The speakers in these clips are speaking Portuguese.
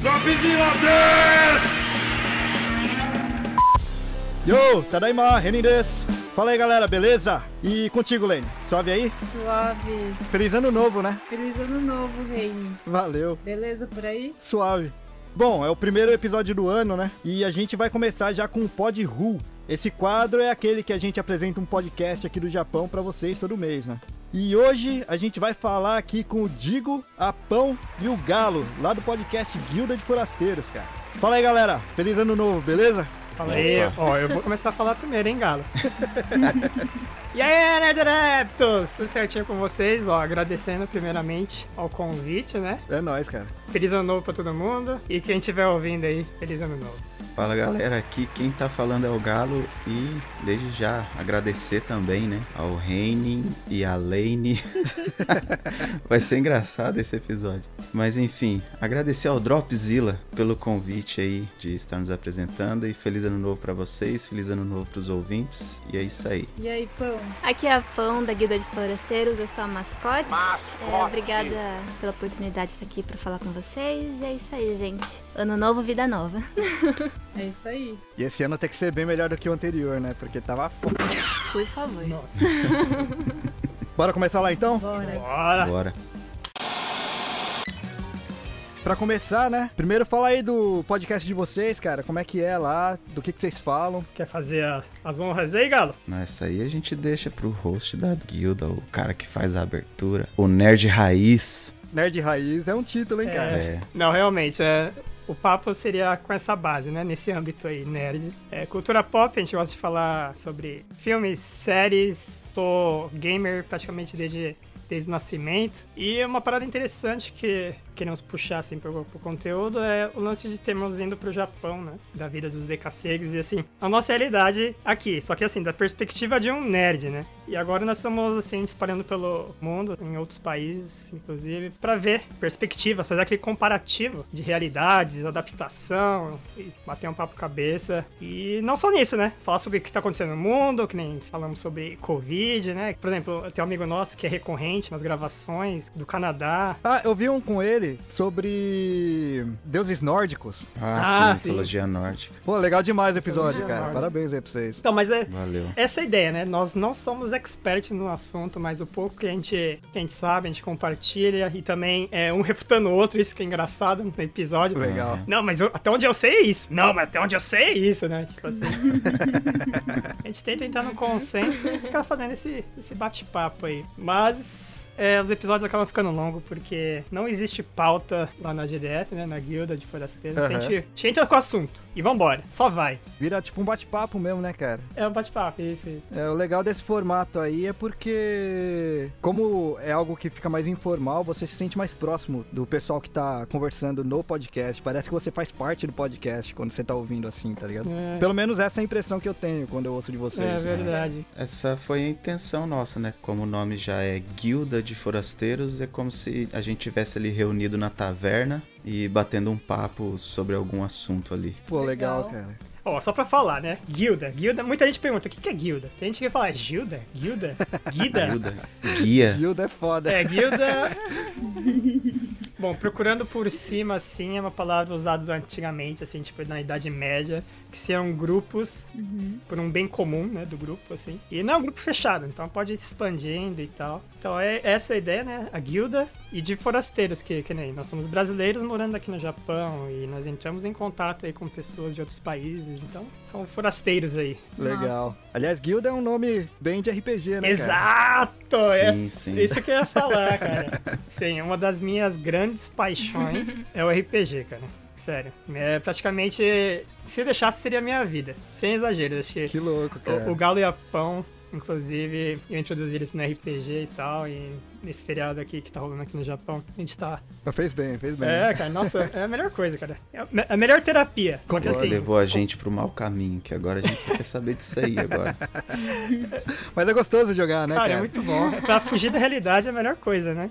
Dropzilla des! Yo, Tadaima, Renin des. Fala aí galera, beleza? E contigo, Lene? Suave aí? Suave. Feliz ano novo, né? Feliz ano novo, Reine. Valeu. Beleza por aí? Suave. Bom, é o primeiro episódio do ano, né? E a gente vai começar já com o Pod Who. Esse quadro é aquele que a gente apresenta um podcast aqui do Japão pra vocês todo mês, né? E hoje a gente vai falar aqui com o Digo, a Pão e o Galo, lá do podcast Guilda de Forasteiros, cara. Fala aí, galera. Feliz ano novo, beleza? Fala aí, ó, eu vou começar a falar primeiro, hein, Galo? e aí, Nerd Adeptos! Tudo certinho com vocês, ó, agradecendo primeiramente ao convite, né? É nóis, cara. Feliz ano novo pra todo mundo e quem estiver ouvindo aí, feliz ano novo. Fala galera, aqui quem tá falando é o Galo e desde já agradecer também, né, ao Reining e a Lane. Vai ser engraçado esse episódio. Mas enfim, agradecer ao Dropzilla pelo convite aí de estar nos apresentando e feliz ano novo para vocês, feliz ano novo pros ouvintes e é isso aí. E aí, Pão? Aqui é a Pão da Guilda de Forasteiros, eu sou a mascote. É, obrigada pela oportunidade de estar aqui pra falar com vocês. E é isso aí, gente. Ano novo, vida nova. É isso aí. E esse ano tem que ser bem melhor do que o anterior, né? Porque tava foda. Por favor. Nossa. Bora começar lá então? Bora. Bora! Bora. Pra começar, né? Primeiro fala aí do podcast de vocês, cara. Como é que é lá? Do que, que vocês falam? Quer fazer a- as honras aí, Galo? Nessa aí a gente deixa pro host da guilda, o cara que faz a abertura, o nerd raiz. Nerd Raiz é um título, hein, É. cara? É, Não, realmente, é, o papo seria com essa base, né? Nesse âmbito aí, nerd. É, cultura pop, a gente gosta de falar sobre filmes, séries. Sou gamer praticamente desde, desde o nascimento. E uma parada interessante que queremos puxar assim pro, pro conteúdo é o lance de termos indo pro Japão, né? Da vida dos decassegues e assim, a nossa realidade aqui. Só que assim, da perspectiva de um nerd, né? E agora nós estamos assim espalhando pelo mundo, em outros países, inclusive, pra ver perspectivas, fazer aquele comparativo de realidades, adaptação, e bater um papo cabeça. E não só nisso, né? Falar sobre o que tá acontecendo no mundo, que nem falamos sobre Covid, né? Por exemplo, tem um amigo nosso que é recorrente nas gravações do Canadá. Ah, eu vi um com ele sobre deuses nórdicos. ah, Ah, sim, sim. mitologia nórdica. Pô, legal demais o episódio, Mitologia cara. nórdica. Parabéns aí pra vocês. Então, mas é, Valeu. essa é a ideia, né? Nós não somos experts no assunto, mas o pouco que a gente, que a gente sabe, a gente compartilha e também é um refutando o outro, isso que é engraçado no episódio. Legal. Não, mas eu- até onde eu sei é isso. Não, mas até onde eu sei é isso, né? Tipo assim. a gente tenta entrar no consenso e ficar fazendo esse, esse bate-papo aí. Mas é, os episódios acabam ficando longos porque não existe pauta lá na GDF, né? Na guilda de forasteiros. Então A, gente, a gente entra com o assunto e vambora. Só vai. Vira tipo um bate-papo mesmo, né, cara? É um bate-papo, isso, isso. É, o legal desse formato aí é porque, como é algo que fica mais informal, você se sente mais próximo do pessoal que tá conversando no podcast. Parece que você faz parte do podcast quando você tá ouvindo assim, tá ligado? É. Pelo menos essa é a impressão que eu tenho quando eu ouço de vocês. É né? verdade. Essa foi a intenção nossa, né? Como o nome já é Guilda de Forasteiros, é como se a gente tivesse ali reunido na taverna e batendo um papo sobre algum assunto ali. Pô, legal, Legal. cara. Ó, só pra falar, né? Guilda. Guilda, muita gente pergunta, o que que é guilda? Tem gente que fala, Gilda? Guilda? Guida? Guilda, guia. Guilda é foda. É, guilda... Bom, procurando por cima, assim, é uma palavra usada antigamente, assim, tipo, na Idade Média, que são grupos por um bem comum, né, do grupo, assim. E não é um grupo fechado, então pode ir se expandindo e tal. Então é essa a ideia, né, a guilda e de forasteiros, que, que nem nós somos brasileiros morando aqui no Japão e nós entramos em contato aí com pessoas de outros países, então são forasteiros aí. Legal. Aliás, Guilda é um nome bem de RPG, né, cara? Exato! Sim, Essa- sim. Isso que eu ia falar, cara. Sim, uma das minhas grandes paixões é o RPG, cara. Sério. É praticamente. Se deixasse, seria a minha vida. Sem exagero. Acho que Que louco, cara. o, o Galo e a Pão, inclusive, eu introduzi eles no RPG e tal. E nesse feriado aqui que tá rolando aqui no Japão, a gente tá. Fez bem, fez bem. É, cara, nossa, é a melhor coisa, cara. É a me- a melhor terapia. Concordo. assim. Levou a gente pro mau caminho, que agora a gente só quer saber disso aí agora. Mas é gostoso jogar, né, Cara, cara? é muito bom. É Pra fugir da realidade é a melhor coisa, né?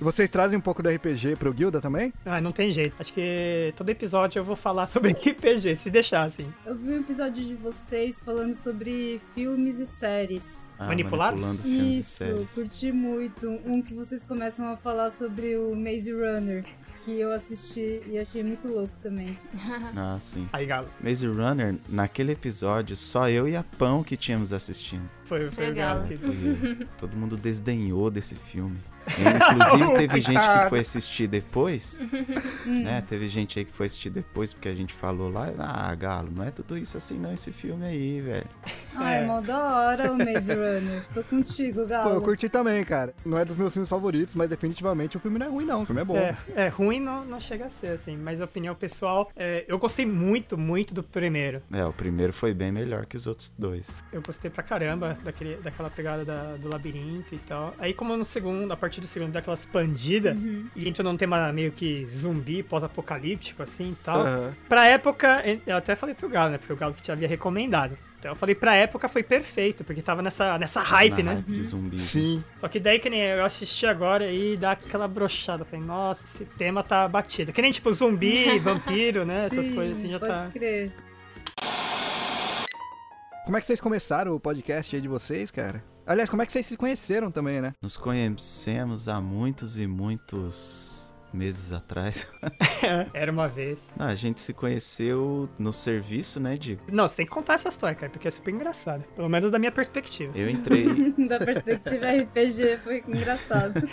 E vocês trazem um pouco do RPG pro Guilda também? Ah, não tem jeito. Acho que todo episódio eu vou falar sobre RPG, se deixar, assim. Eu vi um episódio de vocês falando sobre filmes e séries. Ah, Manipulados? Isso, séries. curti muito. Um que vocês começam a falar sobre o Maze Runner, que eu assisti e achei muito louco também. Ah, sim. Aí, Galo. Maze Runner, naquele episódio, só eu e a Pão que tínhamos assistindo. Foi, foi o Legal. Galo que... Foi- Todo mundo desdenhou desse filme. Inclusive, teve gente que foi assistir depois, né? Teve gente aí que foi assistir depois, porque a gente falou lá, ah, Galo, não é tudo isso assim não, esse filme aí, velho. Ah, é É. mó da hora o Maze Runner. Tô contigo, Pô, Galo. eu curti também, cara. Não é dos meus filmes favoritos, mas definitivamente o filme não é ruim, não. O filme é bom. É, é, ruim não, não chega a ser, assim, mas a opinião pessoal, é, eu gostei muito, muito do primeiro. É, o primeiro foi bem melhor que os outros dois. Eu gostei pra caramba daquele, daquela pegada da- do labirinto e tal. Aí, como no segundo, a partir do segundo, dá aquela expandida e entra num tema meio que zumbi, pós-apocalíptico, assim e tal. Aham. Pra época, eu até falei pro Galo, né? Porque o Galo que te havia recomendado. Então eu falei, pra época foi perfeito, porque tava nessa, nessa hype, Na né? hype de zumbi. Sim. Só que daí que nem eu assisti agora e dá aquela brochada. Falei, nossa, esse tema tá batido. Que nem tipo zumbi, vampiro, né? Essas Sim, coisas assim já pode tá. crer. Como é que vocês começaram o podcast aí de vocês, cara? Aliás, como é que vocês se conheceram também, né? Nos conhecemos há muitos e muitos meses atrás. Era uma vez. Não, a gente se conheceu no serviço, né, Diego? Não, você tem que contar essa história, cara, porque é super engraçado. Pelo menos da minha perspectiva. Eu entrei. Da perspectiva RPG foi engraçado.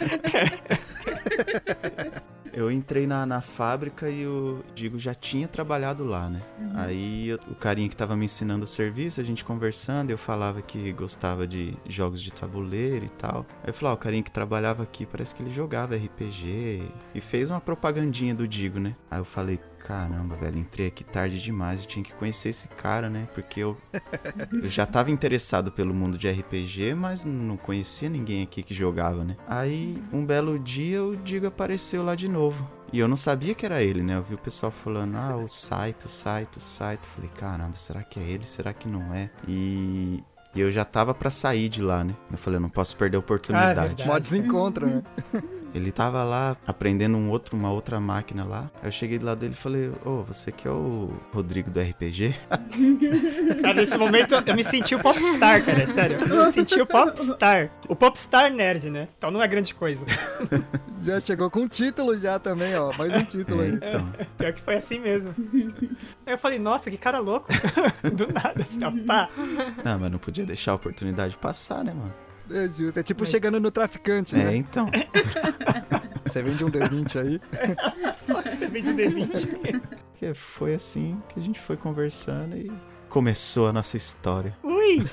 Eu entrei na, na fábrica e o Digo já tinha trabalhado lá, né? Aí eu- o carinha que tava me ensinando o serviço, a gente conversando, eu falava que gostava de jogos de tabuleiro e tal. Aí eu falei, ah, o carinha que trabalhava aqui, parece que ele jogava RPG. E fez uma propagandinha do Digo, né? Aí eu falei, caramba, velho, entrei aqui tarde demais, eu tinha que conhecer esse cara, né? Porque eu, eu já tava interessado pelo mundo de RPG, mas não conhecia ninguém aqui que jogava, né? Aí, um belo dia, o Digo apareceu lá de novo. E eu não sabia que era ele, né? Eu vi o pessoal falando, ah, o site, o site, o site. Falei, caramba, será que é ele? Será que não é? E e eu já tava pra sair de lá, né? Eu falei, eu não posso perder a oportunidade. verdade. Mó desencontro, né? Ele tava lá aprendendo um outro, uma outra máquina lá. Aí eu cheguei do lado dele e falei, ô, você que é o Rodrigo do RPG? Cara, nesse momento eu me senti o popstar, cara, é sério. Eu me senti o popstar. O popstar nerd, né? Então não é grande coisa. Já chegou com título já também, ó. Mais um título É, aí. então. Pior que foi assim mesmo. Aí eu falei, nossa, que cara louco. Do nada, assim, ó, pá. Não, mas não podia deixar a oportunidade passar, né, mano? É justo. É tipo chegando no traficante, É, né? então. Você vende um D20 aí. Só que você vem de D20. Que foi assim que a gente foi conversando e começou a nossa história. Ui!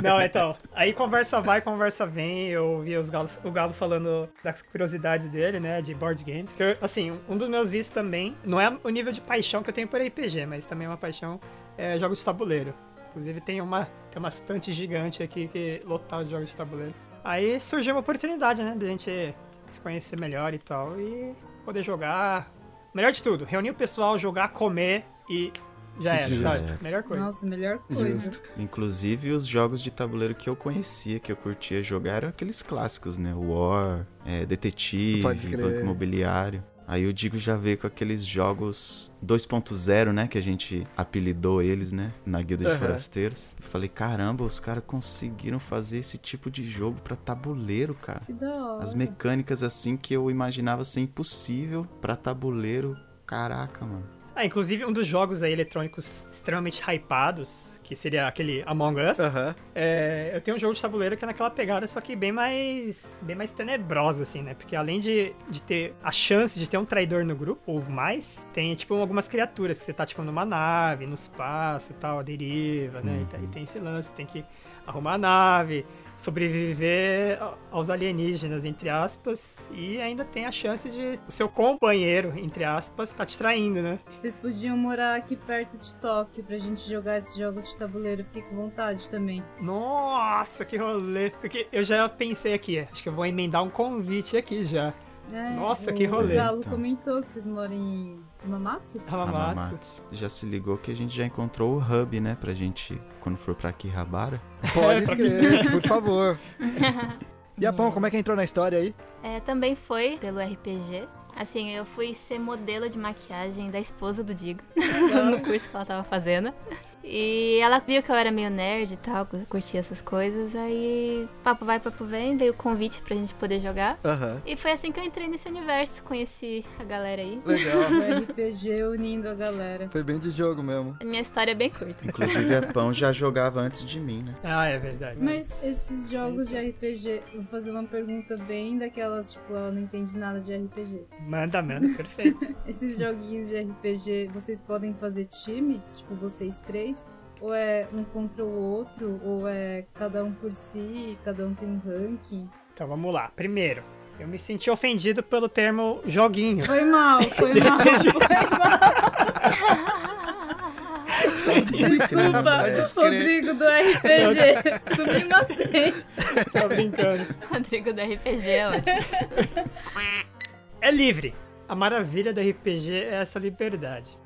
Não, então, aí conversa vai, conversa vem. Eu ouvi os galos, o Galo falando das curiosidades dele, né, de board games. Que, eu, assim, um dos meus vícios também, não é o nível de paixão que eu tenho por RPG, mas também é uma paixão, é jogos de tabuleiro. Inclusive tem uma, tem uma estante gigante aqui que lotada de jogos de tabuleiro. Aí surgiu uma oportunidade, né, de a gente se conhecer melhor e tal, e poder jogar. Melhor de tudo, reunir o pessoal, jogar, comer e já era, Já sabe? Melhor coisa. Nossa, melhor coisa. Justo. Inclusive, os jogos de tabuleiro que eu conhecia, que eu curtia jogar, eram aqueles clássicos, né? War, é, Detetive. Banco Imobiliário. Aí o Digo já veio com aqueles jogos 2.0, né? Que a gente apelidou eles, né? Na Guilda de Aham. Forasteiros. Eu falei, caramba, os caras conseguiram fazer esse tipo de jogo pra tabuleiro, cara. Que da hora. As mecânicas assim que eu imaginava ser impossível pra tabuleiro. Caraca, mano. Ah, inclusive um dos jogos aí eletrônicos extremamente hypados, que seria aquele Among Us, é, eu tenho um jogo de tabuleiro que é naquela pegada, só que bem mais bem mais tenebrosa, assim, né? Porque além de, de ter a chance de ter um traidor no grupo, ou mais, tem, tipo, algumas criaturas que você tá, tipo, numa nave, no espaço e tal, a deriva, né? E, aí tem esse lance, tem que arrumar a nave, sobreviver aos alienígenas, entre aspas, e ainda tem a chance de o seu companheiro, entre aspas, tá te traindo, né? Vocês podiam morar aqui perto de Tóquio pra gente jogar esses jogos de tabuleiro. Fiquei com vontade também. Nossa, que rolê. Porque eu já pensei aqui, acho que eu vou emendar um convite aqui já. É, Nossa, o que rolê, Galo então. comentou que vocês moram em Hamamatsu. Hamamatsu. Hamamatsu. Já se ligou que a gente já encontrou o hub, né? Pra gente, quando for pra Akihabara. Pode escrever, por favor. E a Pão, como é que entrou na história aí? É, também foi pelo RPG. Assim, eu fui ser modelo de maquiagem da esposa do Digo no curso que ela tava fazendo. E ela viu que eu era meio nerd e tal, curtia essas coisas. Aí, papo vai, papo vem, veio o convite pra gente poder jogar. Aham. E foi assim que eu entrei nesse universo, conheci a galera aí. Legal. O RPG unindo a galera. Foi bem de jogo mesmo. A minha história é bem curta. Inclusive a Pão já jogava antes de mim, né? Ah, é verdade. Mas esses jogos de RPG, vou fazer uma pergunta bem daquelas, tipo, ela não entende nada de RPG. Manda, manda, perfeito. Esses joguinhos de RPG, vocês podem fazer time? Tipo, vocês três? Ou é um contra o outro? Ou é cada um por si, cada um tem um ranking? Então vamos lá. Primeiro, eu me senti ofendido pelo termo joguinho. Foi mal, foi mal, foi mal. Desculpa. Rodrigo do RPG. Sublimacei. Tô brincando. Rodrigo do RPG é ótimo. É livre. A maravilha do RPG é essa liberdade.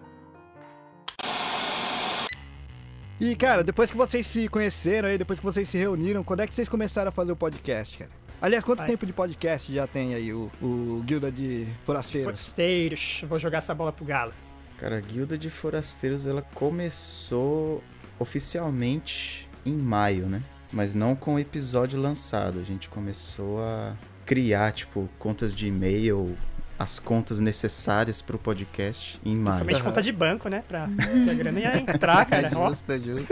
E, cara, depois que vocês se conheceram aí, depois que vocês se reuniram, quando é que vocês começaram a fazer o podcast, cara? Aliás, quanto Vai. tempo de podcast já tem aí o, o Guilda de Forasteiros? Forasteiros, vou jogar essa bola pro galo. Cara, a Guilda de Forasteiros ela começou oficialmente em maio, né? Mas não com o episódio lançado. A gente começou a criar, tipo, contas de e-mail, as contas necessárias pro podcast em maio. Somente conta de banco, né? Pra que a grana ia entrar, cara. É Ó, justo, é justo.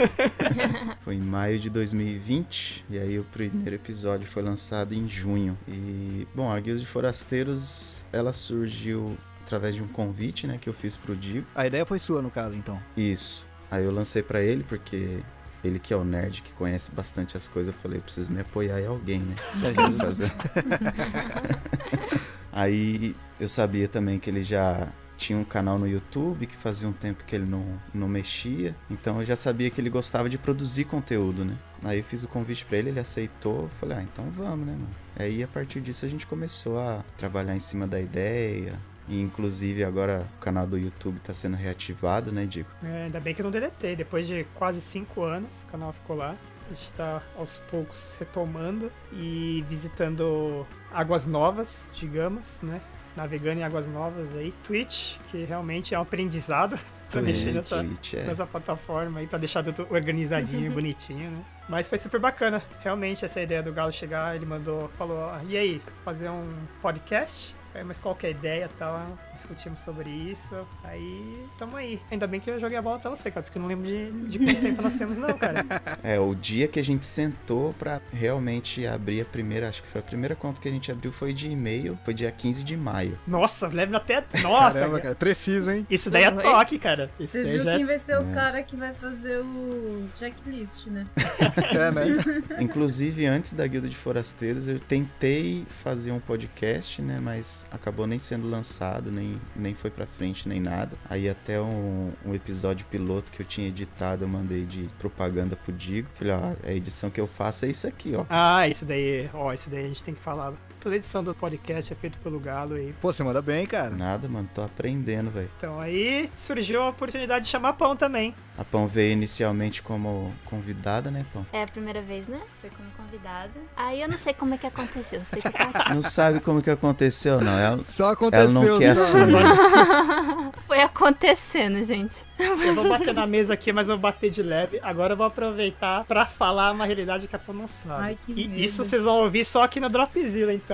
Foi em maio de 2020 e aí o primeiro episódio foi lançado em junho. E, bom, a Guilda de Forasteiros, ela surgiu através de um convite, né, que eu fiz pro Digo. A ideia foi sua, no caso, então. Isso. Aí eu lancei pra ele porque ele que é o nerd que conhece bastante as coisas, eu falei, eu preciso me apoiar em alguém, né? Só É pra justo. fazer. Aí eu sabia também que ele já tinha um canal no YouTube que fazia um tempo que ele não, não mexia, então eu já sabia que ele gostava de produzir conteúdo, né? Aí eu fiz o convite pra ele, ele aceitou, falei, ah, então vamos, né, mano? Aí a partir disso a gente começou a trabalhar em cima da ideia, e inclusive agora o canal do YouTube tá sendo reativado, né, Diego? é, ainda bem que eu não deletei. Depois de quase cinco anos, o canal ficou lá. A gente tá aos poucos retomando e visitando águas novas, digamos, né? Navegando em águas novas aí. Twitch, que realmente é um aprendizado pra mexer nessa, Twitch, é. nessa plataforma aí pra deixar tudo organizadinho e bonitinho, né? Mas foi super bacana. Realmente, essa ideia do Galo chegar, ele mandou, falou, e aí, fazer um podcast? Aí, mas qual que é a ideia e tal? Discutimos sobre isso. Aí, tamo aí. Ainda bem que eu joguei a bola pra você, cara, porque eu não lembro de, de quanto tempo nós temos, não, cara. É, o dia que a gente sentou pra realmente abrir a primeira, acho que foi a primeira conta que a gente abriu foi de e-mail, foi dia 15 de maio. Nossa, leva até. Nossa, Caramba, cara. Preciso, hein? Isso daí é toque, cara. Isso Você viu já é quem vai ser o É. cara que vai fazer o checklist, né? É, né? Inclusive, antes da Guilda de Forasteiros, eu tentei fazer um podcast, né? Mas acabou nem sendo lançado, nem, nem foi pra frente, nem nada. Aí até um, um episódio piloto que eu tinha editado, eu mandei de propaganda pro Digo. Falei, ó, a edição que eu faço é isso aqui, ó. Ah, isso daí, ó, isso daí a gente tem que falar. Toda edição do podcast é feita pelo Galo aí. Pô, você manda bem, cara. Nada, mano, tô aprendendo, velho. Então aí surgiu a oportunidade de chamar pão também. A Pão veio inicialmente como convidada, né, Pão? É a primeira vez, né? Foi como convidada. Aí eu não sei como é que aconteceu. Sei que aqui. Não sabe como que aconteceu, não. Ela, Só aconteceu. ela não quer só. assumir. Foi acontecendo, gente. Eu vou bater na mesa aqui, mas eu vou bater de leve. Agora eu vou aproveitar pra falar uma realidade que a pão não sabe. Ai, que e medo. isso vocês vão ouvir só aqui na Dropzilla, então.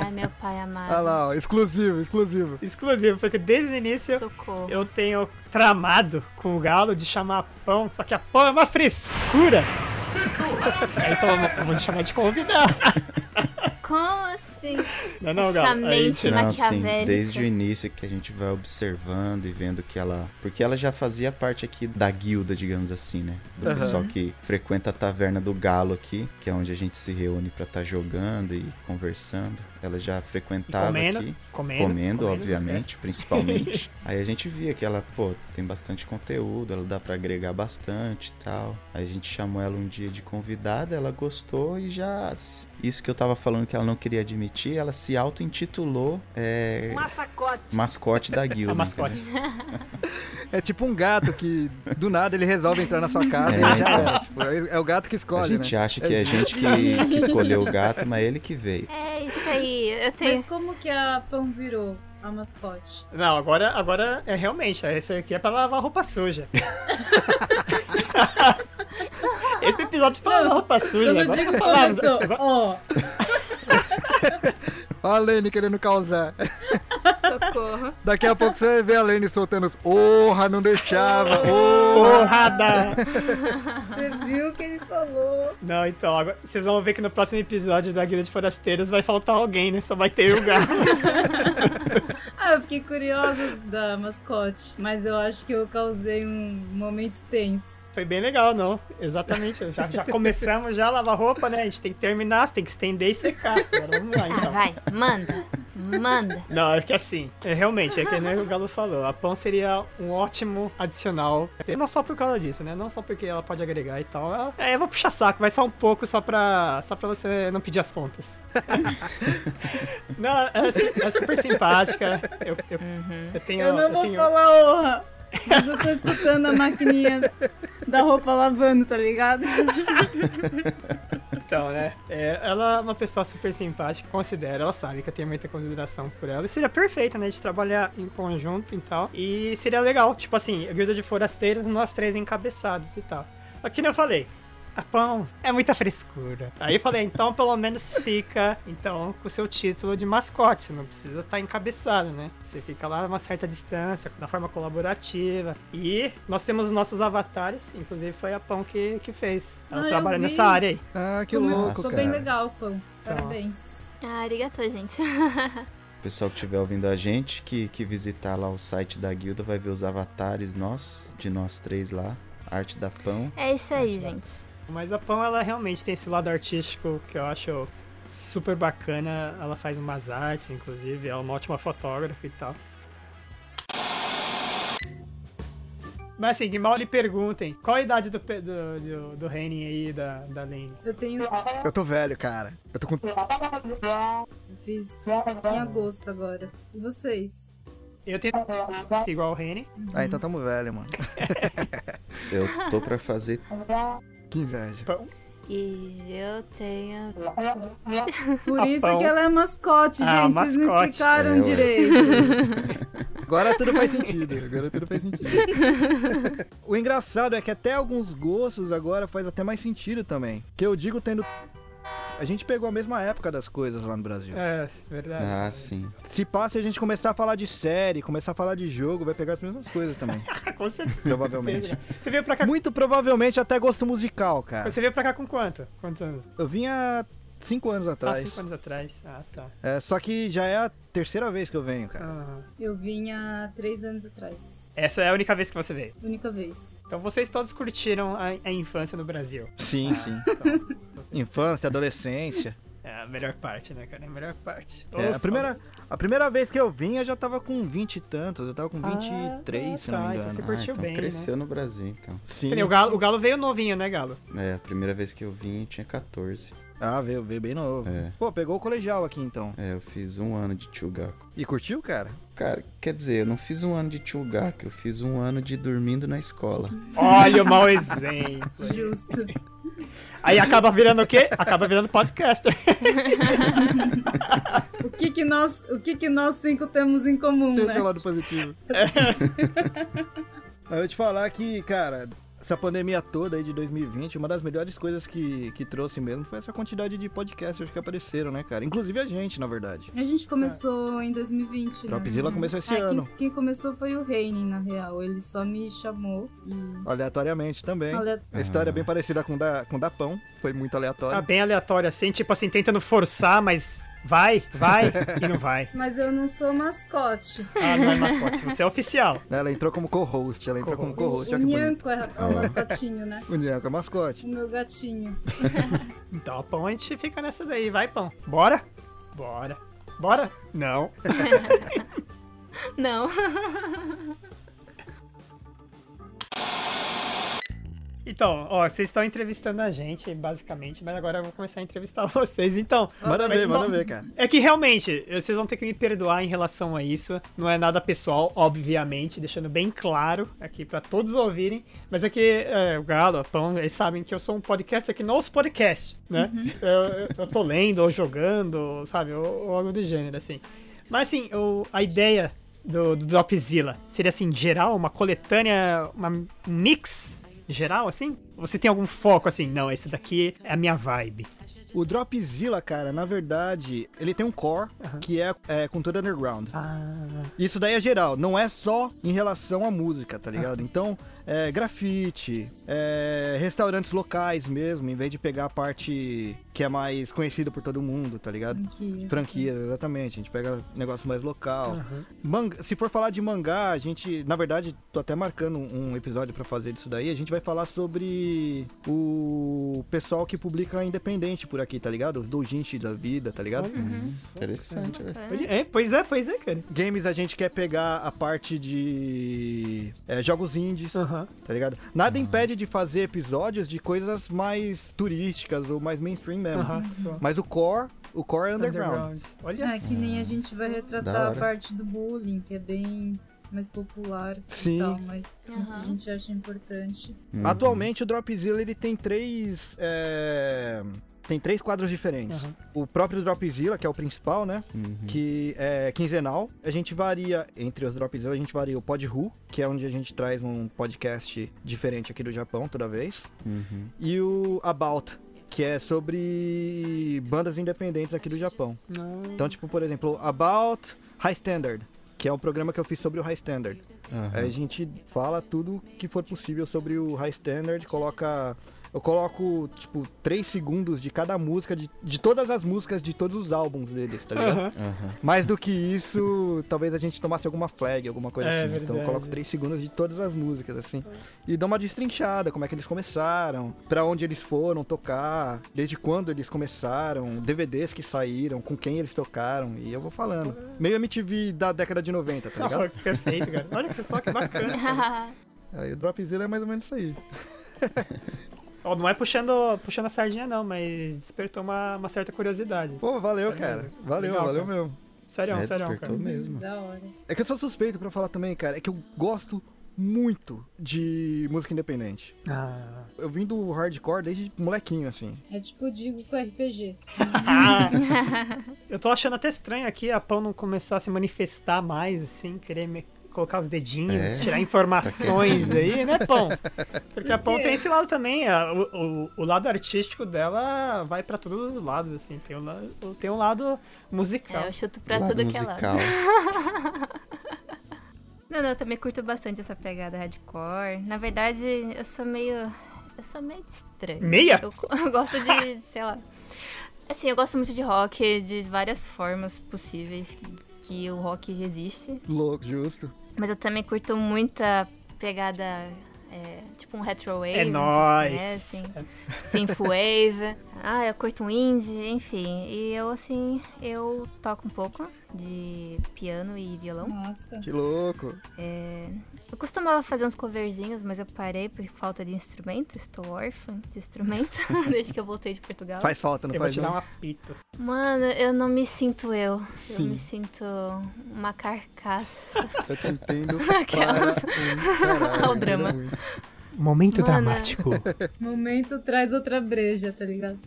Ai, meu pai amado. Olha lá, ó, exclusivo, exclusivo. Exclusivo, porque desde o início Socorro. eu tenho tramado com o Galo de chamar pão, só que a pão é uma frescura. Aí, então vamos chamar de convidado. Como assim? Não, é não, Essa Galo. Aí, mente Não, assim, desde o início que a gente vai observando e vendo que ela. Porque ela já fazia parte aqui da guilda, digamos assim, né? Do Aham. pessoal que frequenta a taverna do Galo aqui, que é onde a gente se reúne pra estar jogando e conversando. Ela já frequentava comendo, aqui. comendo, Comendo, não obviamente, principalmente. Aí a gente via que ela, pô, tem bastante conteúdo, ela dá pra agregar bastante e tal. Aí a gente chamou ela um dia de convidada, ela gostou e já. Isso que eu tava falando que ela não queria admitir, ela se auto-intitulou é, mascote da guilda. A mascote. É tipo um gato que do nada ele resolve entrar na sua casa É, e já então. era. Tipo, é é o gato que A escolhe, gente né? acha que é a gente que, que escolheu o gato, mas é ele que veio. É isso aí. tenho. Mas como que a Pão virou a mascote? Não, agora, agora é realmente. Esse aqui é pra lavar roupa suja. Esse episódio é pra lavar roupa suja. Eu não digo que começou. Ó a Lene querendo causar. Socorro. Daqui a pouco você vai ver a Lene soltando os. Porra, não deixava. Porra. Porrada! você viu o que ele falou. Não, então, agora vocês vão ver que no próximo episódio da Guilda de Forasteiros vai faltar alguém, né? Só vai ter o Galo. Ah, eu fiquei curiosa da mascote, mas eu acho que eu causei um momento tenso. Foi bem legal, não? Exatamente. Já, já começamos já a lavar roupa, né? A gente tem que terminar, você tem que estender e secar. Agora vamos lá, Ah, então. vai, manda. Manda. Não, é que assim, é, realmente, é que nem o Galo falou, a pão seria um ótimo adicional. Não só por causa disso, né? Não só porque ela pode agregar e tal. Ela- É, eu vou puxar saco, vai só um pouco só pra, só pra você não pedir as contas. não, é, é super simpática. Eu, eu, eu tenho. Eu não vou tenho... falar honra, mas eu tô escutando a maquininha da roupa lavando, tá ligado? Então, né? é, ela é uma pessoa super simpática, considero, ela sabe que eu tenho muita consideração por ela. E seria perfeita, né? De trabalhar em conjunto e tal. E seria legal, tipo assim, a guilda de forasteiros, nós três encabeçados e tal. Que nem eu falei. A pão é muita frescura. Aí eu falei, então pelo menos fica então com o seu título de mascote. Não precisa estar encabeçado, né? Você fica lá a uma certa distância, da forma colaborativa. E nós temos os nossos avatares, inclusive foi a Pão que, que fez. Ela Ah, trabalha nessa área aí. Ah, que louco, Ficou cara. bem legal, Pão. Então. Parabéns. Ah, arigatou, gente. O pessoal que estiver ouvindo a gente, que, que visitar lá o site da guilda, vai ver os avatares nossos, de nós três lá. Arte da Pão. É isso aí, gente. Mas a Pão, ela realmente tem esse lado artístico que eu acho super bacana. Ela faz umas artes, inclusive, ela é uma ótima fotógrafa e tal. Mas assim, que mal lhe perguntem, qual a idade do, do, do, do Henning aí, da, da Lane? Eu tenho. Eu tô velho, cara. Eu tô com. Eu fiz em agosto agora. E vocês? Eu tenho igual o Henning. Ah, então tamo velho, mano. Eu tô pra fazer. Que inveja. Pão. E eu tenho. Por isso Pão. que ela é mascote, Ah, gente. Vocês não mascote. explicaram É, direito. Agora tudo faz sentido. Agora tudo faz sentido. o engraçado é que até alguns gostos agora faz até mais sentido também. Que eu digo tendo. A gente pegou a mesma época das coisas lá no Brasil. É, verdade. Ah, sim. Se passa a gente começar a falar de série, começar a falar de jogo, vai pegar as mesmas coisas também. Com certeza. provavelmente. Você veio pra cá. Muito provavelmente até gosto musical, cara. Você veio pra cá com quanto? Quantos anos? Eu vim há cinco anos Ah, atrás. cinco anos atrás. Ah, tá. É, só que já é a terceira vez que eu venho, cara. Aham. Eu vim há três anos atrás. Essa é a única vez que você veio. Única vez. Então vocês todos curtiram a, a infância no Brasil. Sim, sim. Infância, adolescência. É a melhor parte, né, cara? É a melhor parte. É, a, primeira, a primeira vez que eu vim, eu já tava com 20 e tantos. Eu tava com Ah, 23, se não tá, me então engano. você Ah, curtiu então bem, cresceu no Brasil, então. Sim. O Galo, o Galo veio novinho, né, Galo? É, a primeira vez que eu vim eu tinha 14. Ah, veio, veio bem novo. É. Pô, pegou o colegial aqui então. É, eu fiz um ano de Tchugaku. E curtiu, cara? Cara, quer dizer, eu não fiz um ano de Tchugaku, eu fiz um ano de dormindo na escola. Olha o mau exemplo. Justo. Aí acaba virando o quê? Acaba virando podcaster. O que que nós, o que que nós cinco temos em comum, Tem né? seu lado positivo. Mas eu vou te falar que, cara, essa pandemia toda aí de 2020, uma das melhores coisas que, que trouxe mesmo foi essa quantidade de podcasters que apareceram, né, cara? Inclusive a gente, na verdade. A gente começou em 2020, né? Começou esse É, quem, ano. quem começou foi o Reining, na real. Ele só me chamou e... Aleatoriamente também. A história é bem parecida com da, com da Pão. Foi muito Tá aleatório. bem aleatório assim, tipo assim, tentando forçar, mas vai, vai e não vai. Mas eu não sou mascote. Ah, não é mascote, você é oficial. Ela entrou como co-host. Ela entrou como Co-host. o. Nyanko é é o mascotinho, né? O Nyanko é mascote. O meu gatinho. Então, pão, a gente fica nessa daí. Vai, pão. Bora? Bora. Bora? Não. Não. Então, ó, vocês estão entrevistando a gente, basicamente, mas agora eu vou começar a entrevistar vocês. Então, Manda ver, manda ver, cara. É que realmente, vocês vão ter que me perdoar em relação a isso. Não é nada pessoal, obviamente, deixando bem claro aqui pra todos ouvirem. Mas é que é, o Galo, o Pão, eles sabem que eu sou um podcast aqui nos podcasts, né? Eu, eu- eu tô lendo ou jogando, sabe? Ou, ou algo do gênero, assim. Mas assim, o- a ideia do, do Dropzilla seria assim, geral, uma coletânea, uma mix geral, assim? Você tem algum foco assim? Não, esse daqui é a minha vibe. O Dropzilla, cara, na verdade, ele tem um core que é, é cultura underground. Ah, Isso daí é geral, não é só em relação à música, tá ligado? Então, é, grafite, é, restaurantes locais mesmo, em vez de pegar a parte que é mais conhecida por todo mundo, tá ligado? Franquias. Franquias, exatamente. A gente pega negócio mais local. Manga- se for falar de mangá, a gente, na verdade, tô até marcando um episódio pra fazer disso daí. A gente vai falar sobre o pessoal que publica independente por aqui, tá ligado? Os doujinshi da vida, tá ligado? Interessante, velho. É, pois é, pois é, cara. Games a gente quer pegar a parte de é, jogos indies, Aham. tá ligado? Nada impede de fazer episódios de coisas mais turísticas ou mais mainstream mesmo. Mas o core, o core é underground. Underground. Olha É, que nem a gente vai retratar a parte do bullying, que é bem mais popular Sim. e tal, mas mas Aham. a gente acha importante. Uhum. Atualmente o Dropzilla ele tem três. é, Tem três quadros diferentes. Aham. O próprio Dropzilla, que é o principal, né? Uhum. Que é quinzenal. A gente varia, entre os Dropzilla, a gente varia o Podru, que é onde a gente traz um podcast diferente aqui do Japão toda vez. Uhum. E o About, que é sobre bandas independentes aqui do Japão. Não. Então, tipo, por exemplo, About High Standard, que é um programa que eu fiz sobre o High Standard. Aham. Aí a gente fala tudo que for possível sobre o High Standard, coloca. Eu coloco, tipo, 3 segundos de cada música, de, de todas as músicas de todos os álbuns deles, tá ligado? Aham. Mais do que isso, talvez a gente tomasse alguma flag, alguma coisa É, assim. Então eu verdade. coloco 3 segundos de todas as músicas, assim. E dou uma destrinchada, como é que eles começaram, pra onde eles foram tocar, desde quando eles começaram, DVDs que saíram, com quem eles tocaram, e eu vou falando. Meio MTV da década de 90, tá ligado? Ah, perfeito, cara. Olha que só que bacana. Aí o Dropzilla é mais ou menos isso aí. Ó, não é puxando, puxando a sardinha, não, mas despertou uma, uma certa curiosidade. Pô, valeu, cara. Valeu, Legal, valeu cara. mesmo. Sério, É, sério, despertou cara. mesmo. Da hora. É que eu sou suspeito pra falar também, cara. É que eu gosto muito de música independente. Ah. Eu vim do hardcore desde molequinho, assim. É tipo digo com RPG. Eu tô achando até estranho aqui a Pão não começar a se manifestar mais, assim, querer me colocar os dedinhos, É. tirar informações aí, né, Pão? Porque a Pão tem esse lado também. a- o, o, lado artístico dela vai pra todos os lados, assim. Tem um, tem um lado musical. É, eu chuto pra Lado tudo que é lado. musical. Não, não, eu também curto bastante essa pegada hardcore. Na verdade, eu sou meio. Eu sou meio estranho. Meia? Eu, eu gosto de, sei lá. Assim, eu gosto muito de rock de várias formas possíveis que, que o rock existe. Louco, justo. Mas eu também curto muita pegada. É, tipo um retrowave. É não nóis! conhecem. Synthwave. Ah, eu curto um indie, enfim. E eu, assim, eu toco um pouco de piano e violão. Nossa. Que louco. É, eu costumava fazer uns coverzinhos, mas eu parei por falta de instrumento. Estou órfã de instrumento desde que eu voltei de Portugal. Faz falta, não Eu vou faz te dar não? um apito. Mano, eu não me sinto eu. Sim. Eu me sinto uma carcaça. Eu te entendo Aquelas. para um caralho. Ao drama. é muito. Momento Mano. dramático. Momento traz outra breja, tá ligado?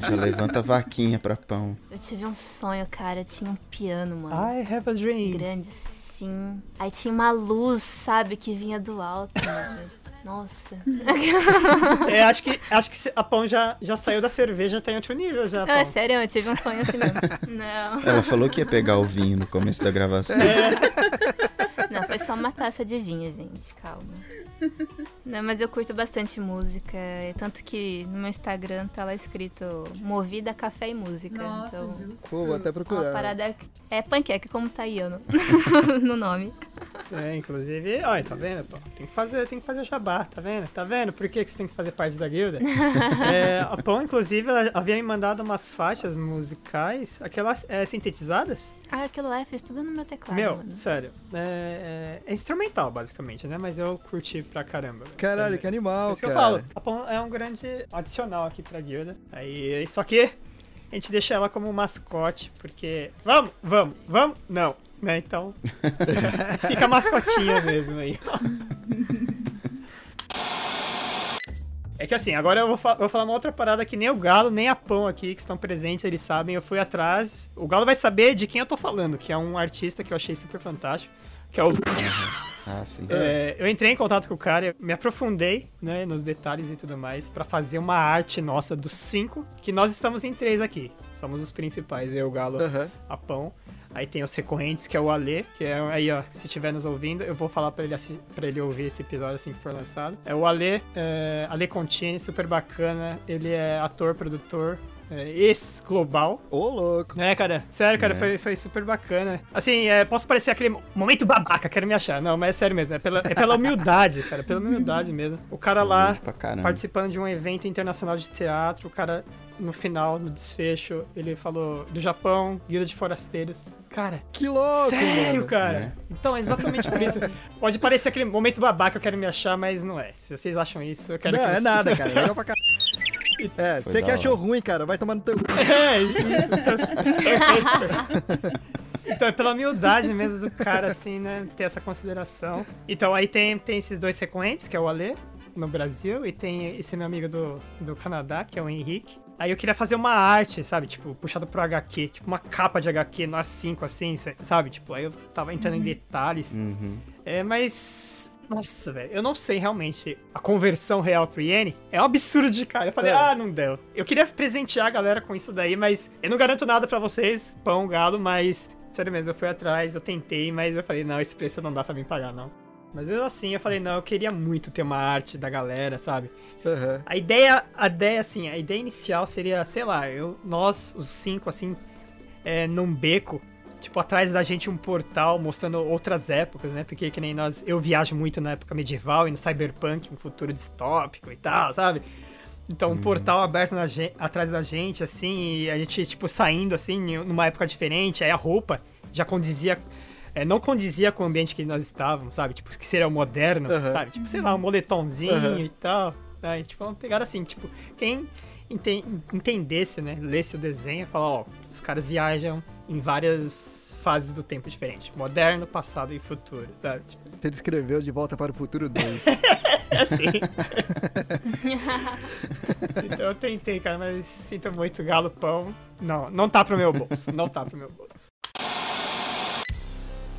Já levanta a vaquinha pra pão. Eu tive um sonho, cara. Tinha um piano, mano. I have a dream. Grande, sim. Aí tinha uma luz, sabe, que vinha do alto. Nossa. É, acho que, acho que se- a Pão já, já saiu da cerveja, tá em outro nível já, Não, é sério, eu tive um sonho assim mesmo. Não. Ela falou que ia pegar o vinho no começo da gravação. Não, foi só uma taça de vinho, gente. Calma. Não, mas eu curto bastante música. é Tanto que no meu Instagram tá lá escrito Movida Café e Música. Nossa, então, justo. Pô, vou até uma procurar. parada é panqueca, como tá aí no, no nome. É, inclusive, olha, tá vendo? Pô, tem que fazer, tem que fazer jabá, tá vendo? Tá vendo? Por que, que você tem que fazer parte da guilda? é, a Pão, inclusive, ela havia me mandado umas faixas musicais, aquelas é, sintetizadas. Ah, aquilo lá eu fiz tudo no meu teclado. Meu, mano. sério, é, é- é instrumental, basicamente, né? Mas eu curti pra caramba. Caralho, que É animal, isso que eu cara. falo. A Pão é um grande adicional aqui pra guilda. Aí, só que a gente deixa ela como mascote, porque. Vamos, vamos, vamos? Não. Né? Então. fica mascotinha mesmo aí. É que assim, agora eu vou, fa- vou falar uma outra parada que nem o Galo, nem a Pão aqui, que estão presentes, eles sabem. Eu fui atrás. O Galo vai saber de quem eu tô falando, que é um artista que eu achei super fantástico, que é o Ah, sim. é, eu entrei em contato com o cara, me aprofundei né, nos detalhes e tudo mais pra fazer uma arte nossa dos cinco, que nós estamos em três aqui. Somos os principais, eu, o Galo, Aham. a Pão. Aí tem os recorrentes, que é o Ale, que é aí, ó, se estiver nos ouvindo, eu vou falar pra ele, pra ele ouvir esse episódio assim que for lançado. É o Ale, é, Ale Contini, super bacana. Ele é ator, produtor, ex-global. Ô, louco. É, cara, sério, cara, É. foi, foi super bacana. Assim, é, posso parecer aquele momento babaca, quero me achar. Não, mas é sério mesmo, é pela, é pela humildade, cara, pela humildade mesmo. O cara lá, participando de um evento internacional de teatro, o cara, no final, no desfecho, ele falou do Japão, Guilda de Forasteiros. Cara, Que louco, sério, mano. cara? É. Então, é exatamente por isso. Pode parecer aquele momento babaca, eu quero me achar, mas não é. Se vocês acham isso, eu quero Não, que é vocês... nada, cara. Legal pra caralho. É, você que hora. achou ruim, cara, vai tomar no teu. É, isso. Perfeito. Então, é pela humildade mesmo do cara, assim, né? Ter essa consideração. Então, aí tem, tem esses dois recorrentes, que é o Ale, no Brasil, e tem esse meu amigo do, do Canadá, que é o Henrique. Aí eu queria fazer uma arte, sabe? Tipo, puxado pro HQ. Tipo, uma capa de HQ, nós cinco, assim, sabe? Tipo, aí eu tava entrando em detalhes. Uhum. É, mas. Nossa, velho, eu não sei realmente. A conversão real pro Iene é um absurdo de cara. Eu falei, É. ah, não deu. Eu queria presentear a galera com isso daí, mas eu não garanto nada pra vocês, pão, galo, mas. Sério mesmo, eu fui atrás, eu tentei, mas eu falei, não, esse preço não dá pra mim pagar, não. Mas mesmo assim, eu falei, não, eu queria muito ter uma arte da galera, sabe? Aham. A ideia, a ideia, assim, a ideia inicial seria, sei lá, eu, nós, os cinco, assim, é, num beco, tipo, atrás da gente um portal mostrando outras épocas, né? Porque que nem nós, eu viajo muito na época medieval e no cyberpunk, um futuro distópico e tal, sabe? Então, um portal aberto na gen- atrás da gente, assim, e a gente, tipo, saindo, assim, numa época diferente, aí a roupa já condizia... é, não condizia com o ambiente que nós estávamos, sabe? Tipo, que seria o moderno, Aham. sabe? Tipo, sei lá, um moletomzinho Aham. e tal. Né? Tipo, vamos pegar assim, tipo, quem entendesse, né? Lesse o desenho, falar, ó, os caras viajam em várias fases do tempo diferentes. Moderno, passado e futuro, sabe? Tipo, Você descreveu De Volta para o Futuro 2. é assim. então eu tentei, cara, mas sinto muito galo pão. Não, não tá pro meu bolso. Não tá pro meu bolso.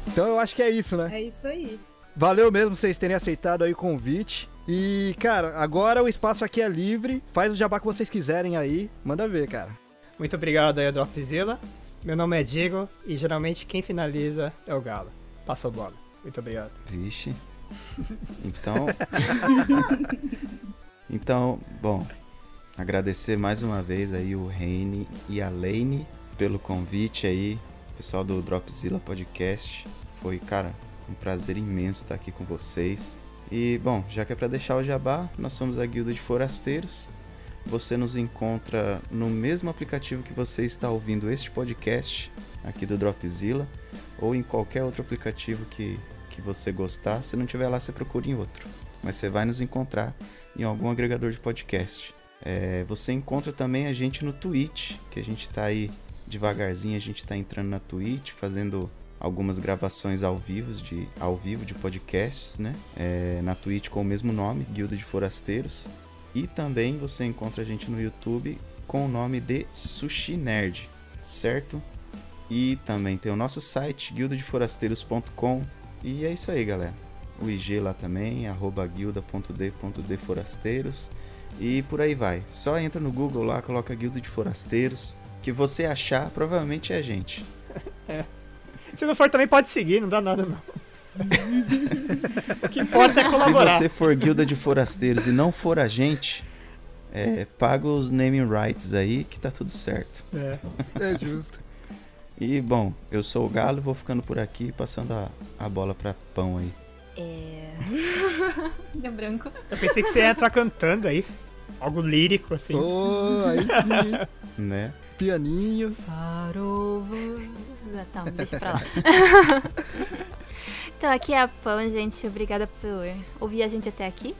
então eu acho que é isso, né? É isso aí. Valeu mesmo vocês terem aceitado aí o convite. E, cara, agora o espaço aqui é livre. Faz o jabá que vocês quiserem aí. Manda ver, cara. Muito obrigado aí, Dropzilla. Meu nome é Diego e geralmente quem finaliza é o galo. Passa a bola. Muito obrigado. Vixe. Então. então, bom. Agradecer mais uma vez aí o Reine e a Lane pelo convite aí, pessoal do Dropzilla Podcast. Foi, cara, um prazer imenso estar aqui com vocês. E, bom, já que é pra deixar o jabá, nós somos a Guilda de Forasteiros. Você nos encontra no mesmo aplicativo que você está ouvindo este podcast, aqui do Dropzilla, ou em qualquer outro aplicativo que, que você gostar. Se não tiver lá, você procura em outro. Mas você vai nos encontrar em algum agregador de podcast. É, você encontra também a gente no Twitch, que a gente tá aí devagarzinho, a gente tá entrando na Twitch, fazendo algumas gravações ao vivo de, ao vivo de podcasts, né? É, na Twitch com o mesmo nome, Guilda de Forasteiros. E também você encontra a gente no YouTube com o nome de Sushi Nerd, certo? E também tem o nosso site, guildadeforasteiros.com. E é isso aí, galera. O IG lá também, arroba guilda.d.dforasteiros. E por aí vai. Só entra no Google lá, coloca Guilda de Forasteiros. Que você achar, provavelmente é a gente. Se não for, também pode seguir, não dá nada não. o que importa é Se colaborar. você for Guilda de Forasteiros e não for a gente, é, paga os naming rights aí que tá tudo certo. É. É justo. E bom, eu sou o Galo, vou ficando por aqui, passando a, a bola pra pão aí. É. Deu branco. Eu pensei que você ia entrar cantando aí. Algo lírico, assim. Oh, aí sim. Né? Pianinho. Ah, Tá, deixa pra lá. então, aqui é a Pão, gente. Obrigada por ouvir a gente até aqui.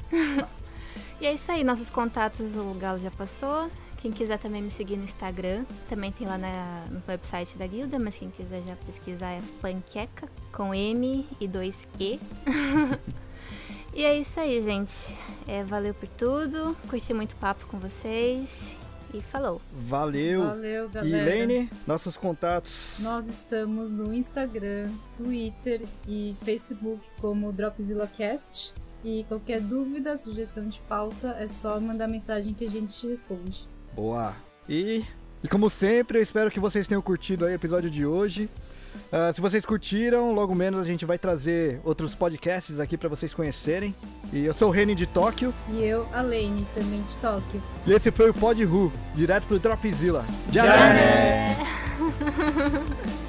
e é isso aí, nossos contatos o Galo já passou. Quem quiser também me seguir no Instagram, também tem lá na- no website da guilda, mas quem quiser já pesquisar é panqueca, com M e dois E. e é isso aí, gente. É, valeu por tudo, curti muito papo com vocês e falou. Valeu. Valeu, E galera. Lene, nossos contatos. Nós estamos no Instagram, Twitter e Facebook como DropzillaCast. E qualquer dúvida, sugestão de pauta, é só mandar mensagem que a gente te responde. Boa. E, e como sempre, eu espero que vocês tenham curtido aí o episódio de hoje. Uh, se vocês curtiram, logo menos a gente vai trazer outros podcasts aqui para vocês conhecerem. E eu sou o Reni de Tóquio. E eu, a Lane, também de Tóquio. E esse foi o Pod Who, direto pro Dropzilla. tchau Já.